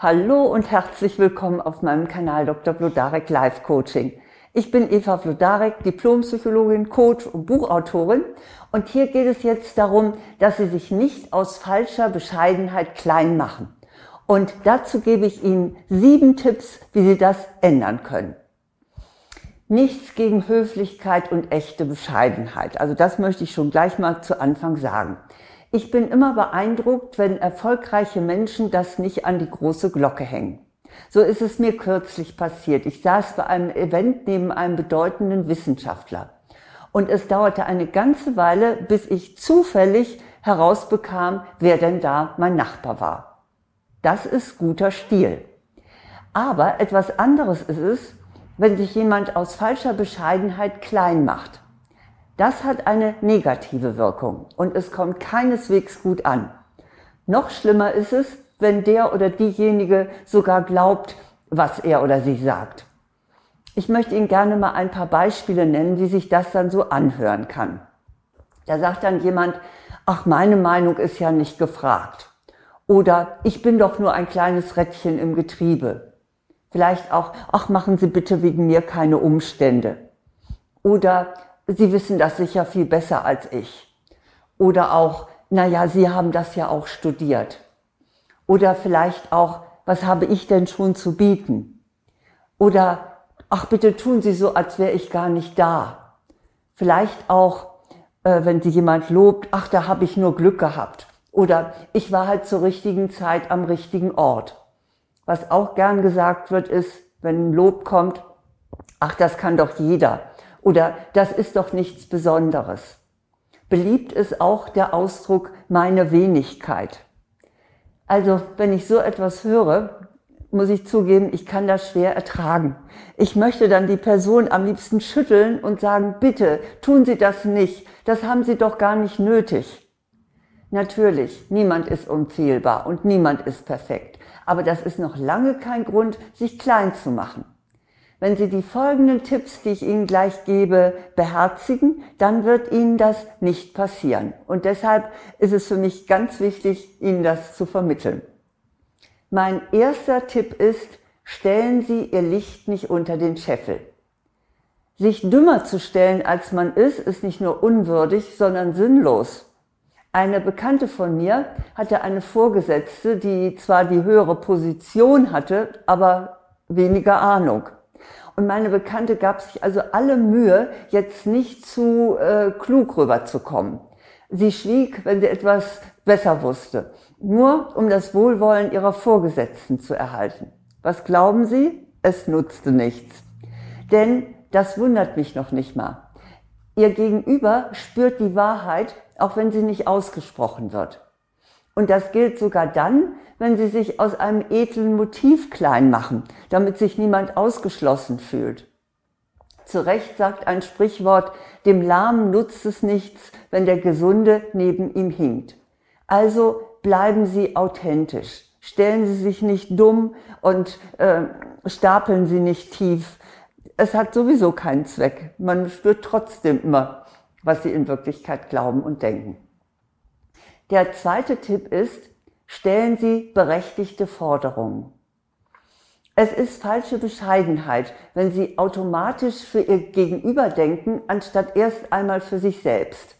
Hallo und herzlich willkommen auf meinem Kanal Dr. Blodarek Live Coaching. Ich bin Eva Blodarek, Diplompsychologin, Coach und Buchautorin und hier geht es jetzt darum, dass Sie sich nicht aus falscher Bescheidenheit klein machen. Und dazu gebe ich Ihnen sieben Tipps, wie Sie das ändern können. Nichts gegen Höflichkeit und echte Bescheidenheit. Also das möchte ich schon gleich mal zu Anfang sagen. Ich bin immer beeindruckt, wenn erfolgreiche Menschen das nicht an die große Glocke hängen. So ist es mir kürzlich passiert. Ich saß bei einem Event neben einem bedeutenden Wissenschaftler. Und es dauerte eine ganze Weile, bis ich zufällig herausbekam, wer denn da mein Nachbar war. Das ist guter Stil. Aber etwas anderes ist es, wenn sich jemand aus falscher Bescheidenheit klein macht. Das hat eine negative Wirkung und es kommt keineswegs gut an. Noch schlimmer ist es, wenn der oder diejenige sogar glaubt, was er oder sie sagt. Ich möchte Ihnen gerne mal ein paar Beispiele nennen, wie sich das dann so anhören kann. Da sagt dann jemand, ach, meine Meinung ist ja nicht gefragt. Oder ich bin doch nur ein kleines Rädchen im Getriebe. Vielleicht auch, ach, machen Sie bitte wegen mir keine Umstände. Oder Sie wissen das sicher viel besser als ich. Oder auch, naja, Sie haben das ja auch studiert. Oder vielleicht auch, was habe ich denn schon zu bieten? Oder, ach bitte tun Sie so, als wäre ich gar nicht da. Vielleicht auch, äh, wenn Sie jemand lobt, ach, da habe ich nur Glück gehabt. Oder ich war halt zur richtigen Zeit am richtigen Ort. Was auch gern gesagt wird, ist, wenn ein Lob kommt, ach, das kann doch jeder. Oder das ist doch nichts Besonderes. Beliebt ist auch der Ausdruck meine Wenigkeit. Also wenn ich so etwas höre, muss ich zugeben, ich kann das schwer ertragen. Ich möchte dann die Person am liebsten schütteln und sagen, bitte tun Sie das nicht, das haben Sie doch gar nicht nötig. Natürlich, niemand ist unfehlbar und niemand ist perfekt, aber das ist noch lange kein Grund, sich klein zu machen. Wenn Sie die folgenden Tipps, die ich Ihnen gleich gebe, beherzigen, dann wird Ihnen das nicht passieren. Und deshalb ist es für mich ganz wichtig, Ihnen das zu vermitteln. Mein erster Tipp ist, stellen Sie Ihr Licht nicht unter den Scheffel. Sich dümmer zu stellen, als man ist, ist nicht nur unwürdig, sondern sinnlos. Eine Bekannte von mir hatte eine Vorgesetzte, die zwar die höhere Position hatte, aber weniger Ahnung. Und meine Bekannte gab sich also alle Mühe, jetzt nicht zu äh, klug rüberzukommen. Sie schwieg, wenn sie etwas besser wusste, nur um das Wohlwollen ihrer Vorgesetzten zu erhalten. Was glauben Sie? Es nutzte nichts. Denn das wundert mich noch nicht mal. Ihr Gegenüber spürt die Wahrheit, auch wenn sie nicht ausgesprochen wird. Und das gilt sogar dann, wenn sie sich aus einem edlen Motiv klein machen, damit sich niemand ausgeschlossen fühlt. Zu Recht sagt ein Sprichwort, dem Lahmen nutzt es nichts, wenn der Gesunde neben ihm hinkt. Also bleiben Sie authentisch. Stellen Sie sich nicht dumm und äh, stapeln Sie nicht tief. Es hat sowieso keinen Zweck. Man spürt trotzdem immer, was Sie in Wirklichkeit glauben und denken. Der zweite Tipp ist, stellen Sie berechtigte Forderungen. Es ist falsche Bescheidenheit, wenn Sie automatisch für Ihr Gegenüber denken, anstatt erst einmal für sich selbst.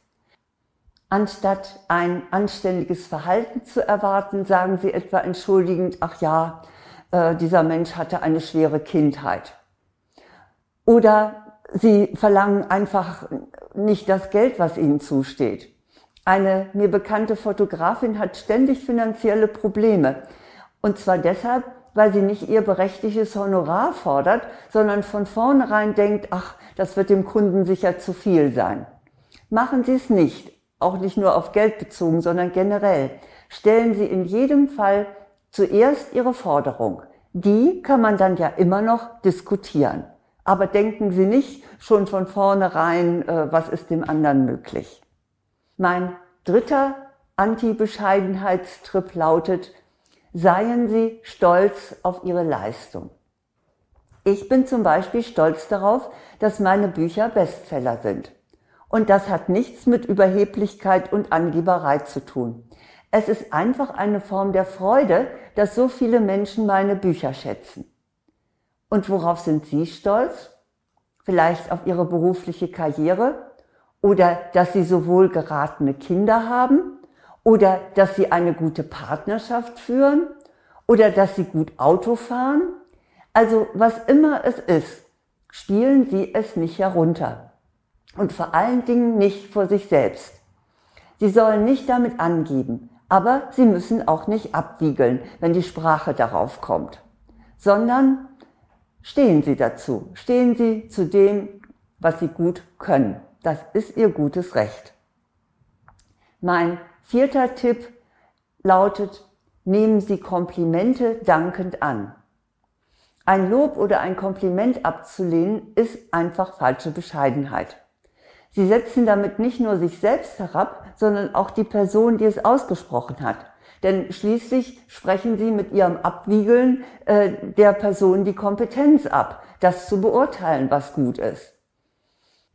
Anstatt ein anständiges Verhalten zu erwarten, sagen Sie etwa entschuldigend, ach ja, äh, dieser Mensch hatte eine schwere Kindheit. Oder Sie verlangen einfach nicht das Geld, was Ihnen zusteht. Eine mir bekannte Fotografin hat ständig finanzielle Probleme. Und zwar deshalb, weil sie nicht ihr berechtigtes Honorar fordert, sondern von vornherein denkt, ach, das wird dem Kunden sicher zu viel sein. Machen Sie es nicht, auch nicht nur auf Geld bezogen, sondern generell. Stellen Sie in jedem Fall zuerst Ihre Forderung. Die kann man dann ja immer noch diskutieren. Aber denken Sie nicht schon von vornherein, äh, was ist dem anderen möglich. Mein dritter Anti-Bescheidenheitstrip lautet, seien Sie stolz auf Ihre Leistung. Ich bin zum Beispiel stolz darauf, dass meine Bücher Bestseller sind. Und das hat nichts mit Überheblichkeit und Angeberei zu tun. Es ist einfach eine Form der Freude, dass so viele Menschen meine Bücher schätzen. Und worauf sind Sie stolz? Vielleicht auf Ihre berufliche Karriere oder dass Sie sowohl geratene Kinder haben oder dass Sie eine gute Partnerschaft führen oder dass Sie gut Auto fahren. Also was immer es ist, spielen Sie es nicht herunter. Und vor allen Dingen nicht vor sich selbst. Sie sollen nicht damit angeben, aber Sie müssen auch nicht abwiegeln, wenn die Sprache darauf kommt, sondern stehen Sie dazu, stehen Sie zu dem, was Sie gut können. Das ist Ihr gutes Recht. Mein vierter Tipp lautet, nehmen Sie Komplimente dankend an. Ein Lob oder ein Kompliment abzulehnen ist einfach falsche Bescheidenheit. Sie setzen damit nicht nur sich selbst herab, sondern auch die Person, die es ausgesprochen hat. Denn schließlich sprechen Sie mit Ihrem Abwiegeln äh, der Person die Kompetenz ab, das zu beurteilen, was gut ist.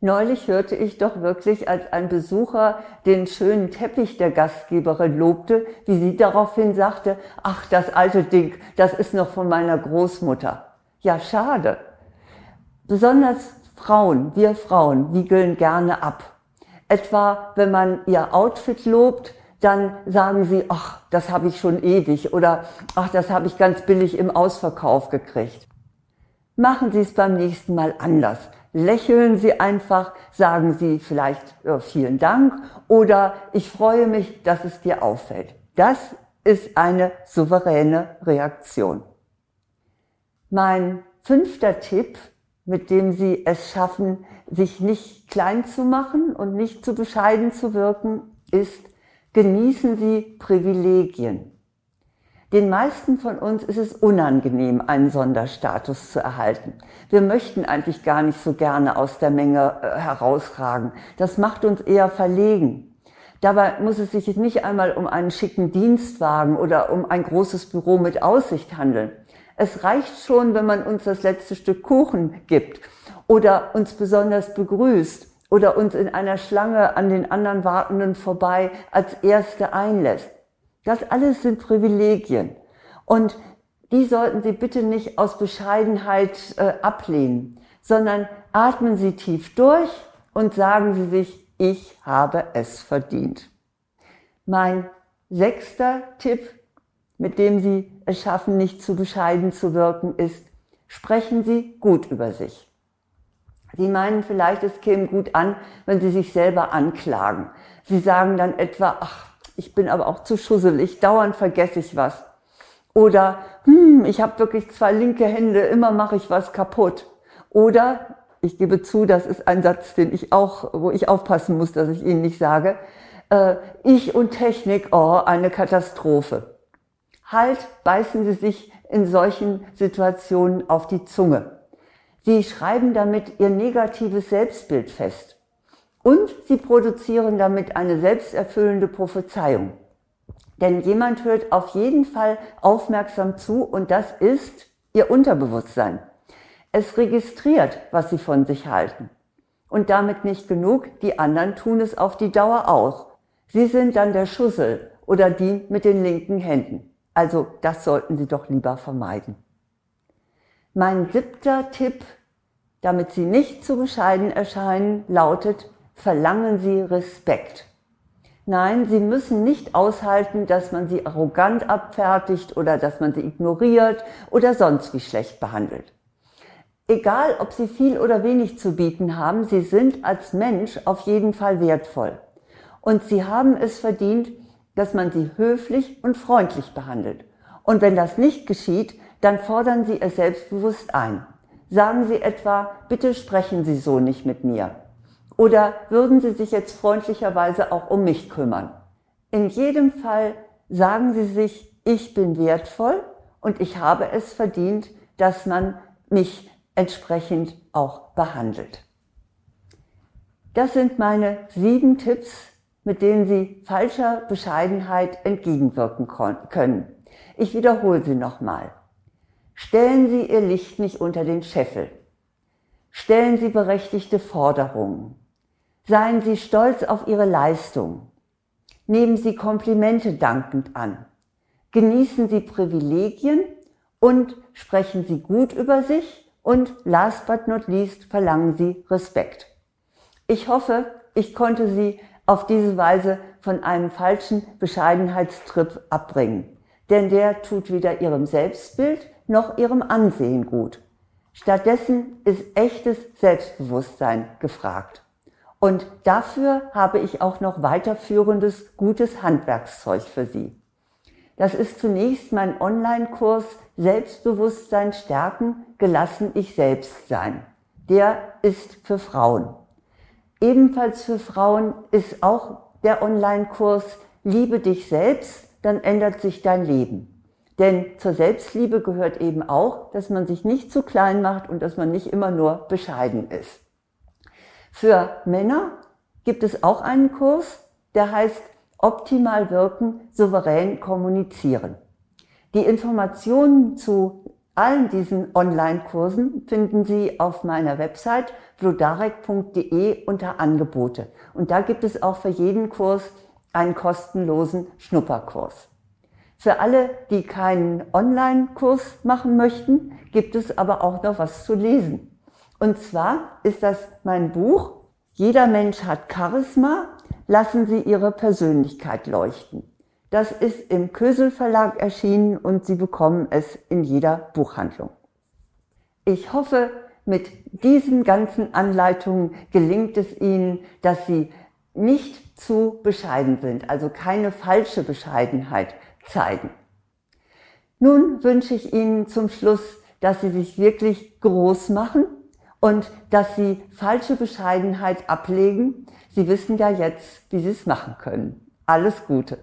Neulich hörte ich doch wirklich, als ein Besucher den schönen Teppich der Gastgeberin lobte, wie sie daraufhin sagte, ach, das alte Ding, das ist noch von meiner Großmutter. Ja, schade. Besonders Frauen, wir Frauen, wiegeln gerne ab. Etwa, wenn man ihr Outfit lobt, dann sagen sie, ach, das habe ich schon ewig oder ach, das habe ich ganz billig im Ausverkauf gekriegt. Machen Sie es beim nächsten Mal anders lächeln Sie einfach, sagen Sie vielleicht ja, vielen Dank oder ich freue mich, dass es dir auffällt. Das ist eine souveräne Reaktion. Mein fünfter Tipp, mit dem Sie es schaffen, sich nicht klein zu machen und nicht zu bescheiden zu wirken, ist, genießen Sie Privilegien. Den meisten von uns ist es unangenehm, einen Sonderstatus zu erhalten. Wir möchten eigentlich gar nicht so gerne aus der Menge äh, herausragen. Das macht uns eher verlegen. Dabei muss es sich nicht einmal um einen schicken Dienstwagen oder um ein großes Büro mit Aussicht handeln. Es reicht schon, wenn man uns das letzte Stück Kuchen gibt oder uns besonders begrüßt oder uns in einer Schlange an den anderen Wartenden vorbei als Erste einlässt. Das alles sind Privilegien. Und die sollten Sie bitte nicht aus Bescheidenheit äh, ablehnen, sondern atmen Sie tief durch und sagen Sie sich, ich habe es verdient. Mein sechster Tipp, mit dem Sie es schaffen, nicht zu bescheiden zu wirken, ist, sprechen Sie gut über sich. Sie meinen vielleicht, es käme gut an, wenn Sie sich selber anklagen. Sie sagen dann etwa, ach, ich bin aber auch zu schusselig, dauernd vergesse ich was. Oder, hm, ich habe wirklich zwei linke Hände, immer mache ich was kaputt. Oder, ich gebe zu, das ist ein Satz, den ich auch, wo ich aufpassen muss, dass ich ihn nicht sage, äh, ich und Technik, oh, eine Katastrophe. Halt, beißen Sie sich in solchen Situationen auf die Zunge. Sie schreiben damit Ihr negatives Selbstbild fest. Und sie produzieren damit eine selbsterfüllende Prophezeiung. Denn jemand hört auf jeden Fall aufmerksam zu und das ist ihr Unterbewusstsein. Es registriert, was sie von sich halten. Und damit nicht genug, die anderen tun es auf die Dauer auch. Sie sind dann der Schussel oder die mit den linken Händen. Also das sollten Sie doch lieber vermeiden. Mein siebter Tipp, damit Sie nicht zu bescheiden erscheinen, lautet, verlangen sie Respekt. Nein, sie müssen nicht aushalten, dass man sie arrogant abfertigt oder dass man sie ignoriert oder sonst wie schlecht behandelt. Egal, ob sie viel oder wenig zu bieten haben, sie sind als Mensch auf jeden Fall wertvoll. Und sie haben es verdient, dass man sie höflich und freundlich behandelt. Und wenn das nicht geschieht, dann fordern sie es selbstbewusst ein. Sagen sie etwa, bitte sprechen Sie so nicht mit mir. Oder würden Sie sich jetzt freundlicherweise auch um mich kümmern? In jedem Fall sagen Sie sich, ich bin wertvoll und ich habe es verdient, dass man mich entsprechend auch behandelt. Das sind meine sieben Tipps, mit denen Sie falscher Bescheidenheit entgegenwirken können. Ich wiederhole sie nochmal. Stellen Sie Ihr Licht nicht unter den Scheffel. Stellen Sie berechtigte Forderungen. Seien Sie stolz auf Ihre Leistung. Nehmen Sie Komplimente dankend an. Genießen Sie Privilegien und sprechen Sie gut über sich und last but not least verlangen Sie Respekt. Ich hoffe, ich konnte Sie auf diese Weise von einem falschen Bescheidenheitstrip abbringen. Denn der tut weder Ihrem Selbstbild noch Ihrem Ansehen gut. Stattdessen ist echtes Selbstbewusstsein gefragt. Und dafür habe ich auch noch weiterführendes gutes Handwerkszeug für Sie. Das ist zunächst mein Online-Kurs Selbstbewusstsein stärken, gelassen ich selbst sein. Der ist für Frauen. Ebenfalls für Frauen ist auch der Online-Kurs Liebe dich selbst, dann ändert sich dein Leben. Denn zur Selbstliebe gehört eben auch, dass man sich nicht zu klein macht und dass man nicht immer nur bescheiden ist. Für Männer gibt es auch einen Kurs, der heißt Optimal wirken, souverän kommunizieren. Die Informationen zu allen diesen Online-Kursen finden Sie auf meiner Website blodarek.de unter Angebote. Und da gibt es auch für jeden Kurs einen kostenlosen Schnupperkurs. Für alle, die keinen Online-Kurs machen möchten, gibt es aber auch noch was zu lesen. Und zwar ist das mein Buch Jeder Mensch hat Charisma, lassen Sie Ihre Persönlichkeit leuchten. Das ist im Kösel Verlag erschienen und Sie bekommen es in jeder Buchhandlung. Ich hoffe, mit diesen ganzen Anleitungen gelingt es Ihnen, dass Sie nicht zu bescheiden sind, also keine falsche Bescheidenheit zeigen. Nun wünsche ich Ihnen zum Schluss, dass Sie sich wirklich groß machen und dass Sie falsche Bescheidenheit ablegen. Sie wissen ja jetzt, wie Sie es machen können. Alles Gute.